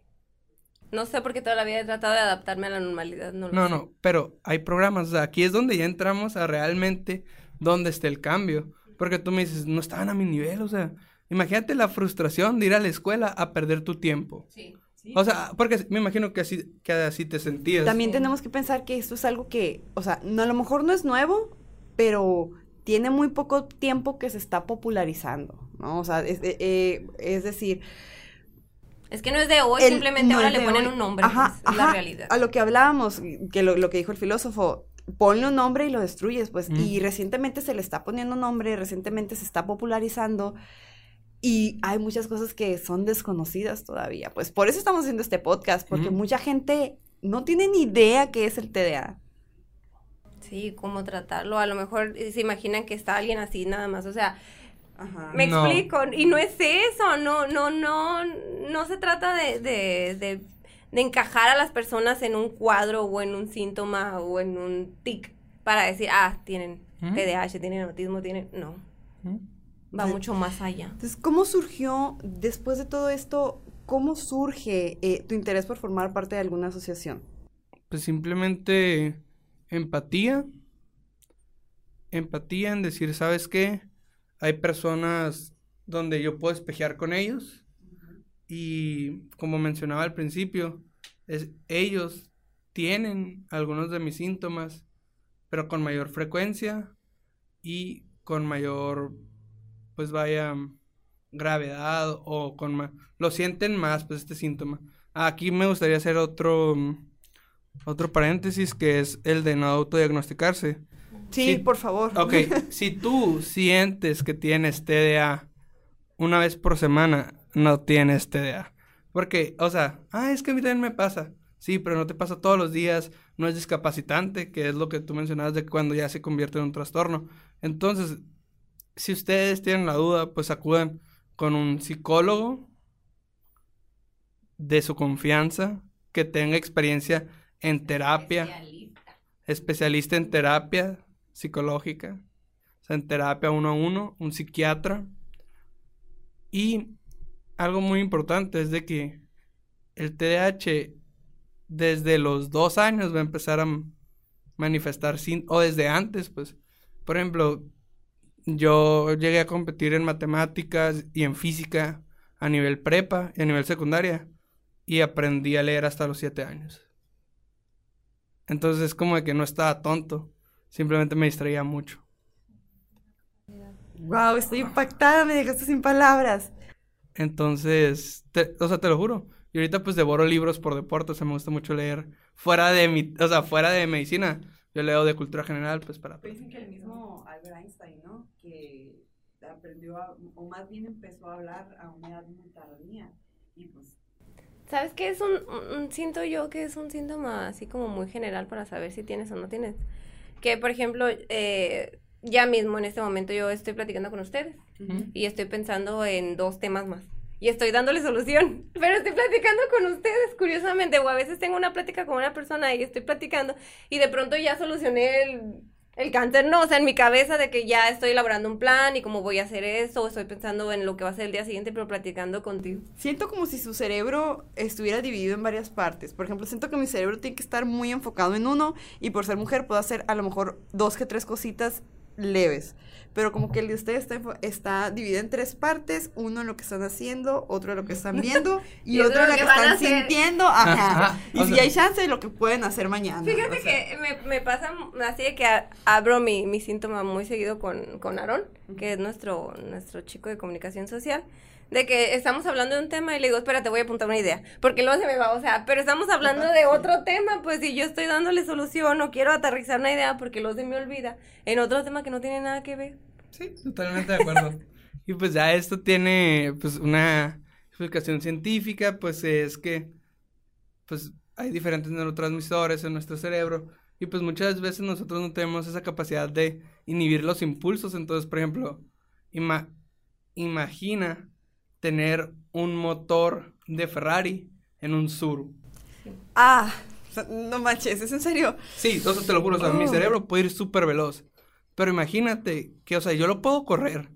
No sé porque toda la vida he tratado de adaptarme a la normalidad. No, no, no, pero hay programas. O sea, aquí es donde ya entramos a realmente dónde está el cambio. Porque tú me dices, no estaban a mi nivel, o sea, imagínate la frustración de ir a la escuela a perder tu tiempo. Sí. O sea, porque me imagino que así, que así te sentías. También tenemos que pensar que esto es algo que, o sea, no, a lo mejor no es nuevo, pero tiene muy poco tiempo que se está popularizando, ¿no? O sea, es, eh, eh, es decir... Es que no es de hoy, simplemente ahora le ponen un nombre, ajá, pues, la realidad. A lo que hablábamos, que lo, lo que dijo el filósofo, ponle un nombre y lo destruyes, pues. Y recientemente se le está poniendo nombre, recientemente se está popularizando. Y hay muchas cosas que son desconocidas todavía. Pues por eso estamos haciendo este podcast, porque mucha gente no tiene ni idea qué es el TDA. Sí, cómo tratarlo. A lo mejor se imaginan que está alguien así nada más. O sea, me explico. Y no es eso. No, no, no, no se trata de, de de encajar a las personas en un cuadro o en un síntoma o en un tic para decir, ah, tienen TDAH, tienen autismo, tienen... No. Va mucho más allá. Entonces, ¿cómo surgió, después de todo esto, cómo surge eh, tu interés por formar parte de alguna asociación? Pues simplemente empatía. Empatía en decir, ¿sabes qué? Hay personas donde yo puedo espejear con ellos y como mencionaba al principio, es, ellos tienen algunos de mis síntomas, pero con mayor frecuencia y con mayor, pues vaya, gravedad o con más, lo sienten más, pues este síntoma. Aquí me gustaría hacer otro, otro paréntesis que es el de no autodiagnosticarse. Sí, Sí. por favor. Ok, si tú sientes que tienes TDA una vez por semana, no tienes TDA. Porque, o sea, ah, es que a mí también me pasa. Sí, pero no te pasa todos los días, no es discapacitante, que es lo que tú mencionabas de cuando ya se convierte en un trastorno. Entonces, si ustedes tienen la duda, pues acudan con un psicólogo de su confianza, que tenga experiencia en terapia Especialista. especialista en terapia psicológica, o sea, en terapia uno a uno, un psiquiatra. Y algo muy importante es de que el TDAH desde los dos años va a empezar a manifestar sin, o desde antes, pues. Por ejemplo, yo llegué a competir en matemáticas y en física a nivel prepa y a nivel secundaria y aprendí a leer hasta los siete años. Entonces es como de que no estaba tonto, simplemente me distraía mucho. Wow, estoy impactada, me dejaste sin palabras. Entonces, te- o sea, te lo juro. Y ahorita pues devoro libros por deporte, o sea, me gusta mucho leer fuera de mi, o sea, fuera de medicina. Yo leo de cultura general, pues para... Dicen que el mismo Albert Einstein, ¿no? Que aprendió, a- o más bien empezó a hablar a una edad muy tardía. Y pues, ¿Sabes qué es un, siento yo que es un síntoma así como muy general para saber si tienes o no tienes? Que, por ejemplo, eh, ya mismo en este momento yo estoy platicando con ustedes y estoy pensando en dos temas más. Y estoy dándole solución, pero estoy platicando con ustedes, curiosamente, o a veces tengo una plática con una persona y estoy platicando y de pronto ya solucioné el, el cáncer, no, o sea, en mi cabeza de que ya estoy elaborando un plan y cómo voy a hacer eso, o estoy pensando en lo que va a ser el día siguiente, pero platicando contigo. siento como si su cerebro estuviera dividido en varias partes. Por ejemplo, siento que mi cerebro tiene que estar muy enfocado en uno y por ser mujer puedo hacer a lo mejor dos que tres cositas leves. Pero como que el de ustedes está, está dividido en tres partes, uno en lo que están haciendo, otro en lo que están viendo y, Y otro en lo que, están sintiendo. Ajá. Ajá, Y o si sea- hay chance, lo que pueden hacer mañana. Fíjate o sea. que me, me pasa así de que abro mi, mi síntoma muy seguido con, con Aarón, que es nuestro, nuestro chico de comunicación social, de que estamos hablando de un tema y le digo, espérate, voy a apuntar una idea, porque luego se me va, o sea, pero estamos hablando de otro tema, pues si yo estoy dándole solución o quiero aterrizar una idea porque luego se me olvida en otro tema que no tiene nada que ver. Sí, totalmente de acuerdo. y pues ya esto tiene pues una explicación científica, pues es que pues hay diferentes neurotransmisores en nuestro cerebro y pues muchas veces nosotros no tenemos esa capacidad de inhibir los impulsos, entonces por ejemplo, ima- imagina tener un motor de Ferrari en un Suru. Ah, no manches, ¿es en serio? Sí, o sea, te lo juro, o sea, mi Oh. cerebro puede ir súper veloz. Pero imagínate que, o sea, yo lo puedo correr.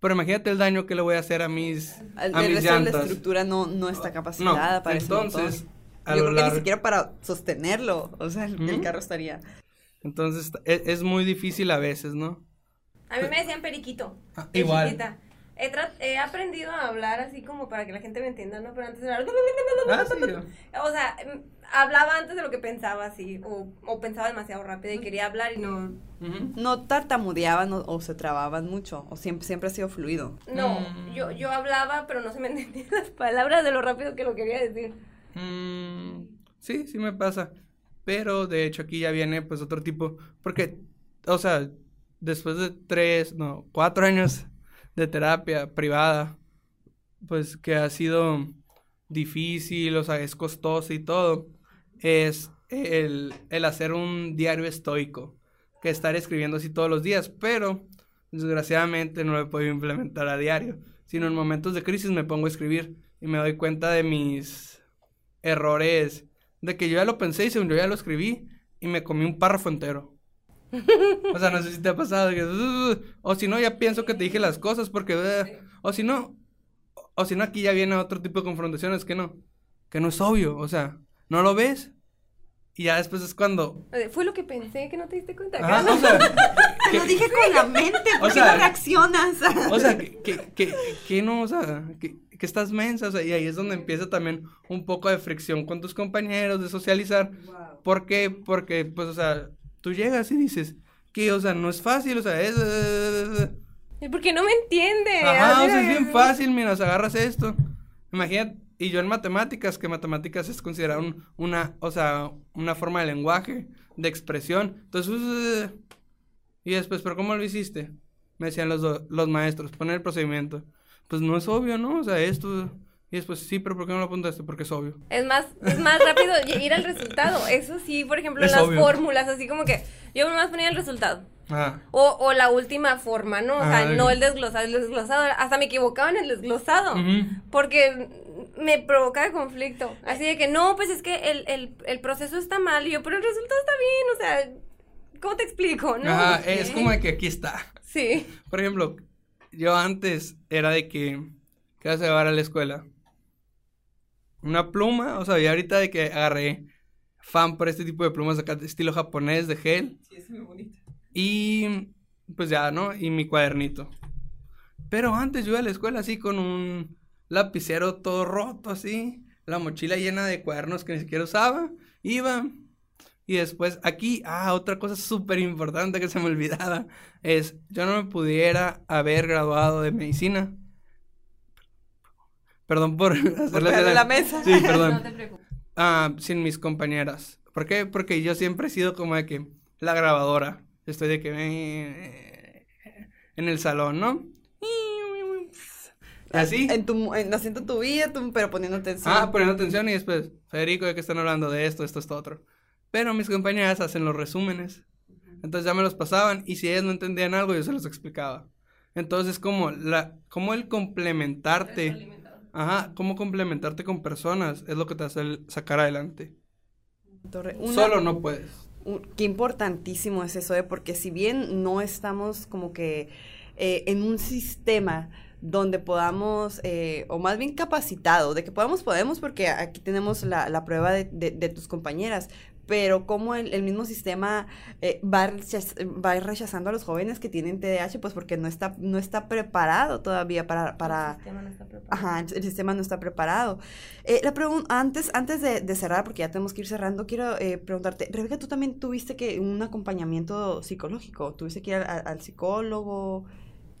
Pero imagínate el daño que le voy a hacer a mis, El, a el mis resto de la llantas. estructura no, no está capacitada No, para ese motor. entonces, Yo creo que ni siquiera para sostenerlo, o sea, el, carro estaría... Entonces, es, es muy difícil a veces, ¿no? A mí me decían periquito. Ah, igual. chiquita. He, he aprendido a hablar así como para que la gente me entienda, ¿no? Pero antes era... Ah, sí. O sea, mm, hablaba antes de lo que pensaba, así, o, o pensaba demasiado rápido y quería hablar y no... No tartamudeaban o, o se trababan mucho, o siempre, siempre ha sido fluido. No, Mm. yo, yo hablaba, pero no se me entendían las palabras de lo rápido que lo quería decir. Mm, sí, sí me pasa. Pero de hecho aquí ya viene pues otro tipo. Porque, o sea, después de tres, no, cuatro años de terapia privada, pues que ha sido difícil, o sea, es costoso y todo, es el, el hacer un diario estoico, que estar escribiendo así todos los días, pero desgraciadamente no lo he podido implementar a diario, sino en momentos de crisis me pongo a escribir y me doy cuenta de mis errores, de que yo ya lo pensé y según yo ya lo escribí y me comí un párrafo entero. O sea, no sé si te ha pasado. que, "Ugh", o si no, ya pienso que te dije las cosas porque... "Ugh", o si no, o si no, aquí ya viene otro tipo de confrontaciones que no. Que no es obvio. O sea, ¿no lo ves? Y ya después es cuando... Sea, Fue lo que pensé, que no te diste cuenta. Ajá, o sea, que- Lo dije con la mente, ¿por O qué sea- no reaccionas? O sea, que, que, que, que no, o sea, que, que estás mensa, o sea, y ahí es donde empieza también un poco de fricción con tus compañeros, de socializar. ¿Por qué? Porque, pues, o sea, tú llegas y dices que, o sea, no es fácil, o sea, es... ¿Por qué no me entiende? Ajá, o sea, es bien fácil, mira, o sea, agarras esto. Imagínate, Y yo en matemáticas, que matemáticas es considerado un- una, o sea, una forma de lenguaje, de expresión. Entonces, uh, y después, ¿pero cómo lo hiciste? Me decían los, los maestros, poner el procedimiento. Pues no es obvio, ¿no? O sea, esto... Y después, sí, pero ¿por qué no lo apuntaste? Porque es obvio. Es más, es más rápido ir al resultado. Eso sí, por ejemplo, Es las obvio. fórmulas, así como que yo nomás ponía el resultado. O, o la última forma, ¿no? O sea, no el desglosado, el desglosado. Hasta me equivocaba en el desglosado. Porque me provocaba conflicto. Así de que, no, pues es que el, el, el proceso está mal. Y yo, pero el resultado está bien. O sea, ¿cómo te explico? ¿No? Es como de que aquí está. Sí. Por ejemplo, yo antes era de que, ¿qué vas a llevar a la escuela? Una pluma, o sea, y ahorita de que agarré fan por este tipo de plumas acá de estilo japonés de gel. Sí, es muy bonita. Y pues ya, ¿no? Y mi cuadernito. Pero antes yo iba a la escuela así con un lapicero todo roto así, la mochila llena de cuadernos que ni siquiera usaba, iba. Y después aquí, ah, otra cosa súper importante que se me olvidaba es, yo no me pudiera haber graduado de medicina. Perdón por hacerle pegarle la mesa. Sí, perdón. No te preocupes. Ah, sin mis compañeras. ¿Por qué? Porque yo siempre he sido como de que la grabadora. Estoy de que eh, en el salón, ¿no? Así. En tu, en, haciendo tu vida, tú- pero poniendo atención. Ah, poniendo atención y después, Federico, ¿de qué están hablando? De esto, esto, esto, otro. Pero mis compañeras hacen los resúmenes. Entonces ya me los pasaban y si ellas no entendían algo, yo se los explicaba. Entonces, como la, como el complementarte, ajá, cómo complementarte con personas es lo que te hace el- sacar adelante. Una- Solo no puedes. un- qué importantísimo es eso, ¿eh? porque si bien no estamos como que eh, en un sistema donde podamos, eh, o más bien capacitado, de que podamos, podemos, porque aquí tenemos la, la prueba de, de- de tus compañeras, pero como el, el mismo sistema eh, va, rechaz- va rechazando a los jóvenes que tienen TDAH, pues porque no está, no está preparado todavía para... para El sistema no está preparado. Ajá, el, el sistema no está preparado. Eh, la pregunta, antes, antes de, de cerrar, porque ya tenemos que ir cerrando, quiero eh, preguntarte, Rebeca, tú también tuviste que un acompañamiento psicológico, tuviste que ir al, psicólogo.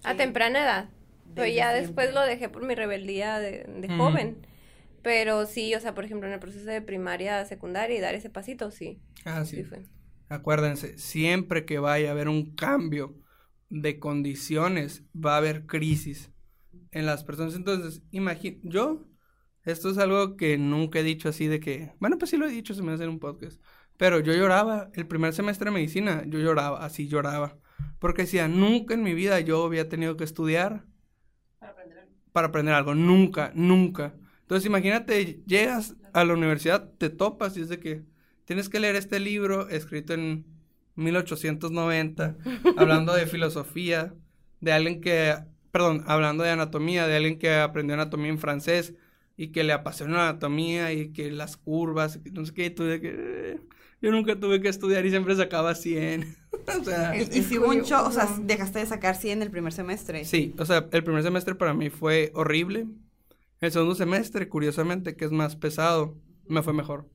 A Sí. temprana edad. Pero ya siempre. después lo dejé por mi rebeldía de, joven. Pero sí, o sea, por ejemplo, en el proceso de primaria, secundaria y dar ese pasito, sí. Ah, Sí, sí. fue. Acuérdense, siempre que vaya a haber un cambio de condiciones, va a haber crisis en las personas. Entonces, imagínate, yo, esto es algo que nunca he dicho así de que, bueno, pues sí lo he dicho, se me hace en un podcast, pero yo lloraba, el primer semestre de medicina, yo lloraba, así lloraba, porque decía, nunca en mi vida yo había tenido que estudiar para aprender algo, nunca, nunca. Entonces, imagínate, llegas a la universidad, te topas y es de que tienes que leer este libro escrito en 1890, hablando de filosofía, de alguien que, perdón, hablando de anatomía, de alguien que aprendió anatomía en francés y que le apasiona la anatomía y que las curvas, y no sé qué, y tú de que eh, yo nunca tuve que estudiar y siempre sacaba 100. o sea, Y, y si hubo un show, o sea, dejaste de sacar 100 el primer semestre. Sí, o sea, el primer semestre para mí fue horrible. El segundo semestre, curiosamente, que es más pesado, me fue mejor.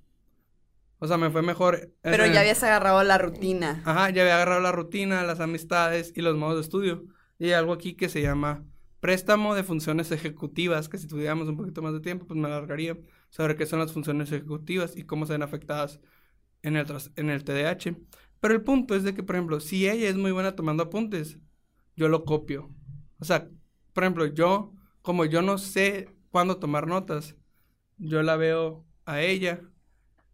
O sea, me fue mejor. Pero ya habías agarrado la rutina. Ajá, ya había agarrado la rutina, las amistades y los modos de estudio. Y hay algo aquí que se llama préstamo de funciones ejecutivas, que si tuviéramos un poquito más de tiempo, pues me alargaría sobre qué son las funciones ejecutivas y cómo se ven afectadas en el, en el TDAH. Pero el punto es de que, por ejemplo, si ella es muy buena tomando apuntes, yo lo copio. O sea, por ejemplo, yo, como yo no sé cuándo tomar notas, yo la veo a ella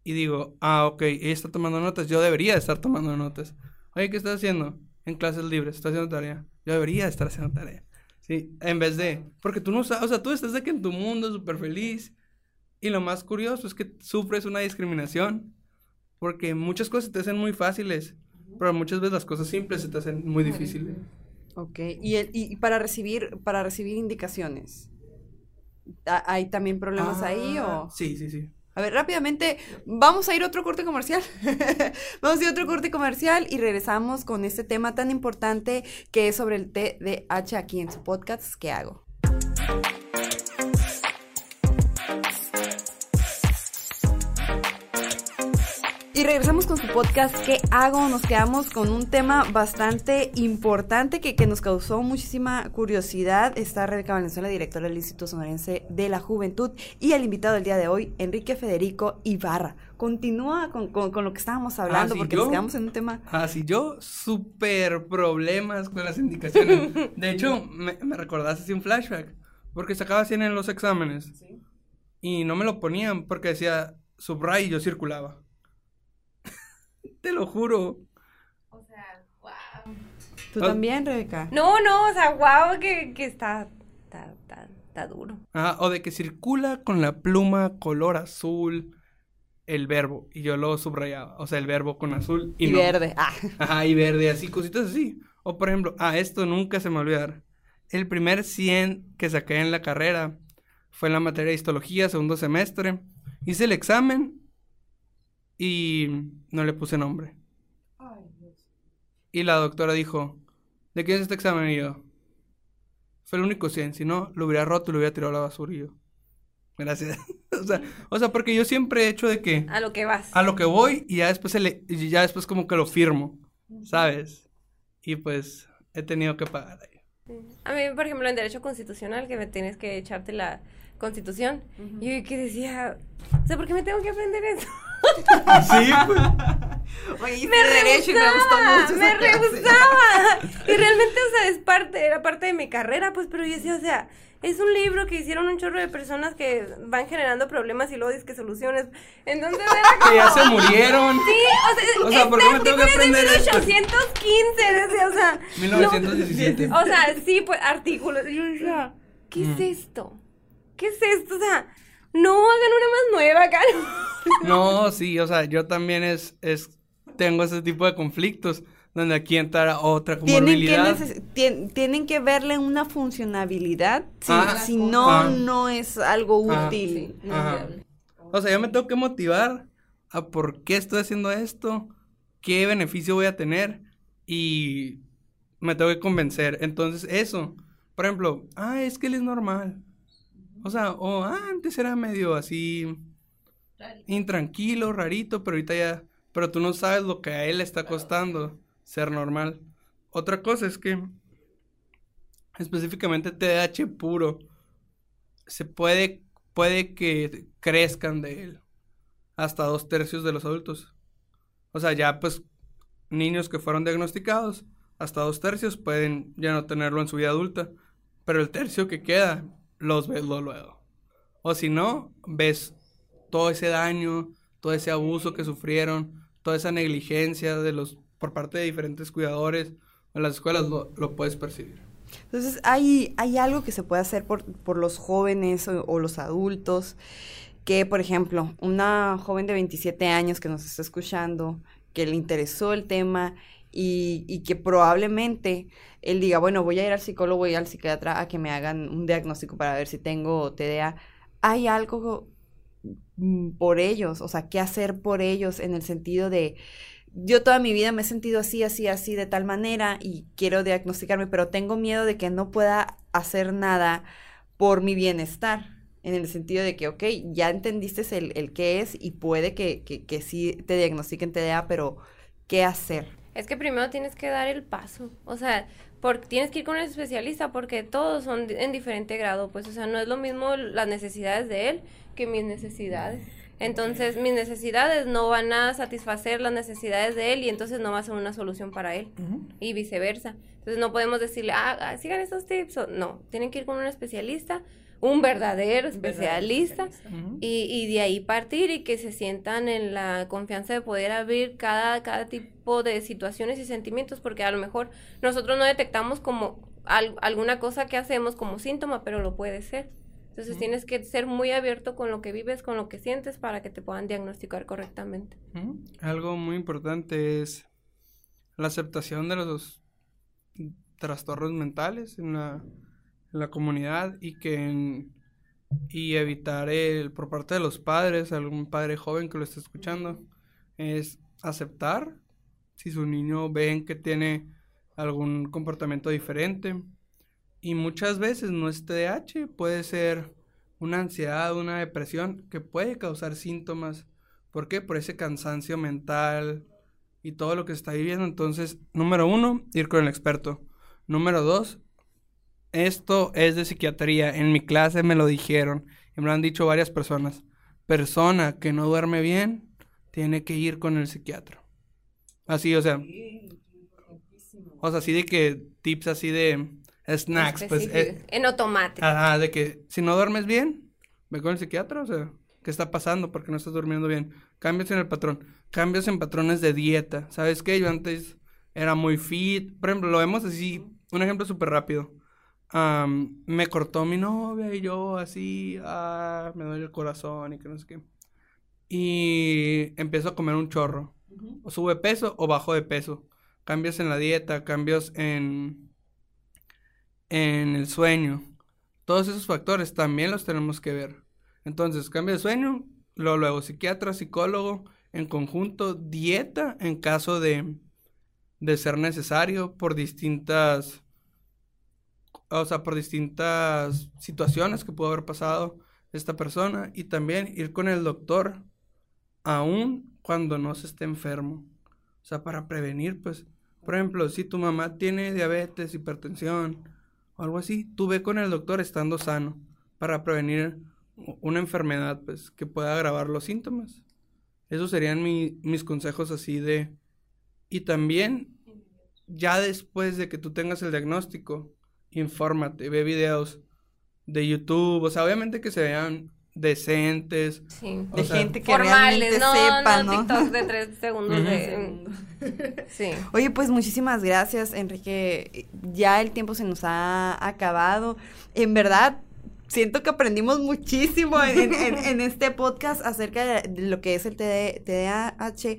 y digo, ah, ok, ella está tomando notas, yo debería estar tomando notas. Oye, ¿qué estás haciendo? En clases libres, ¿estás haciendo tarea? Yo debería estar haciendo tarea. Sí, en vez de, porque tú no sabes, o sea, tú estás que en tu mundo súper feliz y lo más curioso es que sufres una discriminación porque muchas cosas te hacen muy fáciles, pero muchas veces las cosas simples se te hacen muy difíciles. Ok, y, el, y para recibir, para recibir indicaciones, ¿ha- ¿hay también problemas ahí Ah, o...? Sí, sí, sí. A ver, rápidamente, vamos a ir a otro corte comercial. vamos a ir a otro corte comercial y regresamos con este tema tan importante que es sobre el TDAH aquí en su podcast. ¿Qué hago? Y regresamos con su podcast ¿Qué hago? Nos quedamos con un tema bastante importante que, que nos causó muchísima curiosidad. Está Rebeca Valenzuela, directora del Instituto Sonorense de la Juventud, y el invitado del día de hoy, Enrique Federico Ibarra. Continúa con, con, con lo que estábamos hablando, Ah, sí, porque yo- nos quedamos en un tema. Así yo, súper problemas con las indicaciones. De hecho, me, me recordaste así un flashback. Porque sacaba 100 en los exámenes. Y no me lo ponían porque decía subraya y yo circulaba. Te lo juro. O sea, wow. ¿Tú Ah. también, Rebeca? No, no, o sea, wow, que, que está, está, está, está duro. Ajá, o de que circula con la pluma color azul el verbo. Y yo lo subrayaba. O sea, el verbo con azul y, Y, no. verde. Ah. Ajá, y verde, así, cositas así. O por ejemplo, ah, esto nunca se me va a olvidar. El primer 100 que saqué en la carrera fue en la materia de histología, segundo semestre. Hice el examen y no le puse nombre. Y la doctora dijo, ¿de quién es este examen? Y yo, fue el único 100, si no, lo hubiera roto y lo hubiera tirado a la basura y yo. Gracias. o, sea, o sea, porque yo siempre he hecho de que A lo que vas. a lo que voy y ya después se le- y ya después como que lo firmo, ¿sabes? Y pues he tenido que pagar ahí. A mí, por ejemplo, en Derecho Constitucional, que me tienes que echarte la Constitución, yo que decía, o sea, ¿por qué me tengo que aprender eso? Sí, pues. Oye, me derecho y me gustó rehusaba, mucho. me rehusaba. Y realmente, o sea, es parte, era parte de mi carrera, pues, pero yo decía, o sea, es un libro que hicieron un chorro de personas que van generando problemas y luego dices que soluciones. Entonces era Que ya se como- muriron. Sí, o sea, O sea, ¿por qué me este tengo que artículo aprender es de esto? 1815, decía, o sea, 1917. o sea, sí, pues artículos. Y yo decía, ¿qué Mm. es esto? ¿Qué es esto? O sea, no hagan una más nueva acá. No, sí, o sea, yo también es, es, tengo ese tipo de conflictos donde aquí entra otra Tienen que, comorbilidad. neces- tien- tienen que verle una funcionabilidad. Si, Ah. si no, Ah. no es algo Ah. útil. O sea, yo me tengo que motivar a por qué estoy haciendo esto, qué beneficio voy a tener y me tengo que convencer. Entonces, eso, por ejemplo, ah, es que él es normal. O sea, o antes era medio así intranquilo, rarito, pero ahorita ya, pero tú no sabes lo que a él le está costando ser normal. Otra cosa es que específicamente TDAH puro se puede puede que crezcan de él hasta dos tercios de los adultos. O sea, ya pues niños que fueron diagnosticados hasta dos tercios pueden ya no tenerlo en su vida adulta, pero el tercio que queda los ves luego. O si no, ves todo ese daño, todo ese abuso que sufrieron, toda esa negligencia de los por parte de diferentes cuidadores en las escuelas lo, lo puedes percibir. Entonces, hay, hay algo que se puede hacer por, por los jóvenes o, o los adultos, que, por ejemplo, una joven de 27 años que nos está escuchando, que le interesó el tema y, y que probablemente él diga, bueno, voy a ir al psicólogo y al psiquiatra a que me hagan un diagnóstico para ver si tengo TDA. Hay algo mm, por ellos, o sea, qué hacer por ellos en el sentido de, yo toda mi vida me he sentido así, así, así, de tal manera y quiero diagnosticarme, pero tengo miedo de que no pueda hacer nada por mi bienestar. En el sentido de que, ok, ya entendiste el, qué es y puede que, que, que sí te diagnostiquen TDA, pero ¿qué hacer? Es que primero tienes que dar el paso, o sea, por, tienes que ir con un especialista porque todos son en diferente grado, pues, o sea, no es lo mismo las necesidades de él que mis necesidades. Entonces, mis necesidades no van a satisfacer las necesidades de él y entonces no va a ser una solución para él y viceversa. Entonces, no podemos decirle, ah, ah, sigan estos tips. o- no, tienen que ir con un especialista, un verdadero especialista y, y de ahí partir y que se sientan en la confianza de poder abrir cada, cada tipo de situaciones y sentimientos, porque a lo mejor nosotros no detectamos como al- alguna cosa que hacemos como síntoma, pero lo puede ser. Entonces tienes que ser muy abierto con lo que vives, con lo que sientes, para que te puedan diagnosticar correctamente. Algo muy importante es la aceptación de los trastornos mentales en la, en la comunidad y que y evitar el por parte de los padres, algún padre joven que lo esté escuchando, es aceptar si su niño ven que tiene algún comportamiento diferente y muchas veces no es TDAH, puede ser una ansiedad, una depresión que puede causar síntomas ¿Por qué? Por ese cansancio mental y todo lo que está viviendo. Entonces, número uno, ir con el experto. Número dos, esto es de psiquiatría. En mi clase me lo dijeron y me lo han dicho varias personas. Persona que no duerme bien tiene que ir con el psiquiatra. Así, o sea. O sea, así de que tips así de snacks, pues. Específico, en automático. Ajá, de que si no duermes bien, ve con el psiquiatra, o sea, ¿qué está pasando? Porque no estás durmiendo bien. Cambios en el patrón, cambios en patrones de dieta. ¿Sabes qué? Yo antes era muy fit. Por ejemplo, lo vemos así, un ejemplo súper rápido. Me cortó mi novia y yo así, ah, me duele el corazón y que no sé qué. Y empiezo a comer un chorro. O sube peso o bajo de peso. Cambios en la dieta, cambios en, en el sueño. Todos esos factores también los tenemos que ver. Entonces, cambio de sueño, luego, luego psiquiatra, psicólogo, en conjunto, dieta en caso de, de ser necesario por distintas, o sea, por distintas situaciones que pudo haber pasado esta persona y también ir con el doctor aún cuando no se esté enfermo. O sea, para prevenir, pues, por ejemplo, si tu mamá tiene diabetes, hipertensión o algo así, tú ve con el doctor estando sano para prevenir una enfermedad, pues, que pueda agravar los síntomas. Esos serían mi- mis consejos así de... Y también, ya después de que tú tengas el diagnóstico, infórmate, ve videos de YouTube, o sea, obviamente que se vean decentes, Sí. O De sea, gente que Formales, realmente no, sepa, no, ¿no? TikToks de tres segundos Ujú. de... Sí. Oye, pues muchísimas gracias, Enrique. Ya el tiempo se nos ha acabado. En verdad, siento que aprendimos muchísimo en, en- en este podcast acerca de, lo que es el TD TDAH.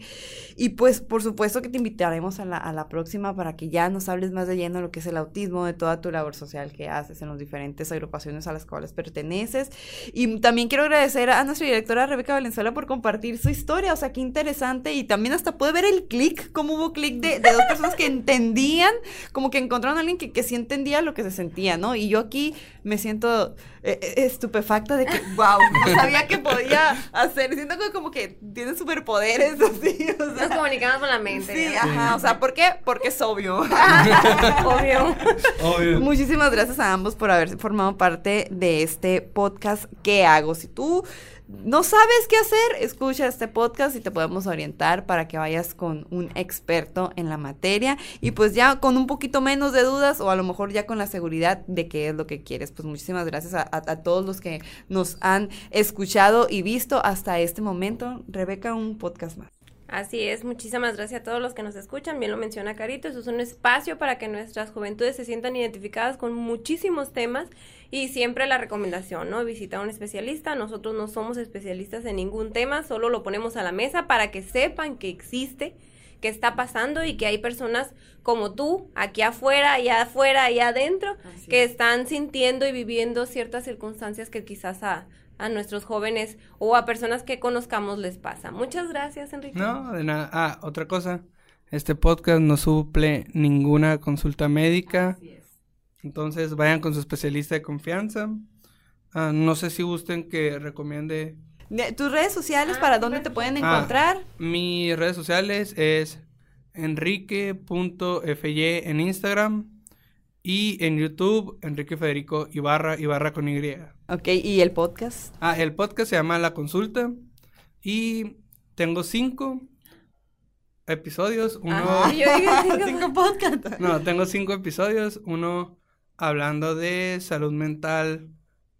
Y pues, por supuesto que te invitaremos a la, a la próxima para que ya nos hables más de lleno de lo que es el autismo, de toda tu labor social que haces en las diferentes agrupaciones a las cuales perteneces. Y también quiero agradecer a nuestra directora Rebeca Valenzuela por compartir su historia. O sea, qué interesante. Y también hasta puede ver el clic, cómo hubo clic de, de dos personas que entendían, como que encontraron a alguien que, que sí entendía lo que se sentía, ¿no? Y yo aquí me siento estupefacta de que, wow, no sabía que podía hacer. Siento que como que tiene superpoderes, así, o sea. Nos comunicamos con la mente. Sí, ¿no? ajá, o sea, ¿por qué? Porque es obvio. Obvio. Obvio. Muchísimas gracias a ambos por haber formado parte de este podcast. ¿Qué hago? Si tú no sabes qué hacer, escucha este podcast y te podemos orientar para que vayas con un experto en la materia y pues ya con un poquito menos de dudas o a lo mejor ya con la seguridad de qué es lo que quieres. Pues muchísimas gracias a, a- todos los que nos han escuchado y visto hasta este momento. Rebeca, un podcast más. Así es, muchísimas gracias a todos los que nos escuchan. Bien lo menciona Carito, eso es un espacio para que nuestras juventudes se sientan identificadas con muchísimos temas y siempre la recomendación, ¿no? Visita a un especialista. Nosotros no somos especialistas en ningún tema, solo lo ponemos a la mesa para que sepan que existe, que está pasando y que hay personas como tú, aquí afuera, allá afuera, allá adentro, que están sintiendo y viviendo ciertas circunstancias que quizás a, a nuestros jóvenes o a personas que conozcamos les pasa. Muchas gracias, Enrique. No, de nada. Ah, otra cosa. Este podcast no suple ninguna consulta médica. Entonces vayan con su especialista de confianza. Ah, no sé si gusten que recomiende. De- Tus redes sociales, Ah, ¿para dónde te pueden Ah. encontrar? Mis redes sociales es enrique.fy en Instagram y en YouTube Enrique Federico Ibarra, Ibarra con Y. Ok, ¿y el podcast? Ah, el podcast se llama La Consulta y tengo cinco episodios. Uno... Ah, yo dije cinco. Cinco podcasts. No, tengo cinco episodios. Uno hablando de salud mental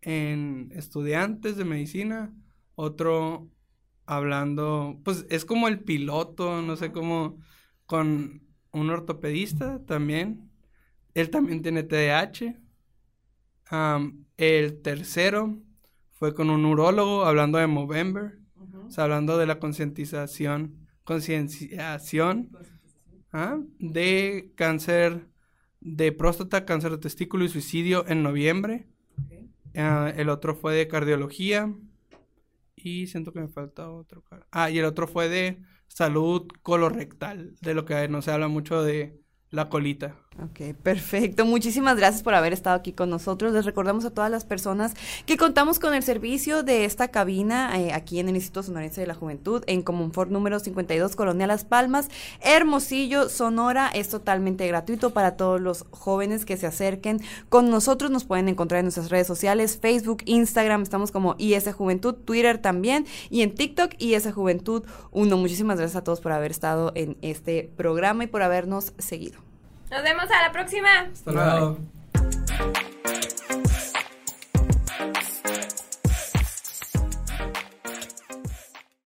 en estudiantes de medicina. Otro hablando, pues es como el piloto, no sé cómo, con un ortopedista también. Él también tiene TDAH. El tercero fue con un urólogo hablando de Movember. O sea, hablando de la concientización, concienciación ¿ah? de cáncer de próstata, cáncer de testículo y suicidio en noviembre. Ah, el otro fue de cardiología. Y siento que me falta otro. Ah, y el otro fue de salud colorectal, de lo que no se habla mucho de la colita. Ok, perfecto. Muchísimas gracias por haber estado aquí con nosotros. Les recordamos a todas las personas que contamos con el servicio de esta cabina eh, aquí en el Instituto Sonorense de la Juventud, en Comunfort número 52, Colonia Las Palmas, Hermosillo, Sonora. Es totalmente gratuito para todos los jóvenes que se acerquen con nosotros. Nos pueden encontrar en nuestras redes sociales, Facebook, Instagram, estamos como IS Juventud, Twitter también, y en TikTok IS Juventud 1. Muchísimas gracias a todos por haber estado en este programa y por habernos seguido. Nos vemos a la próxima. Hasta luego.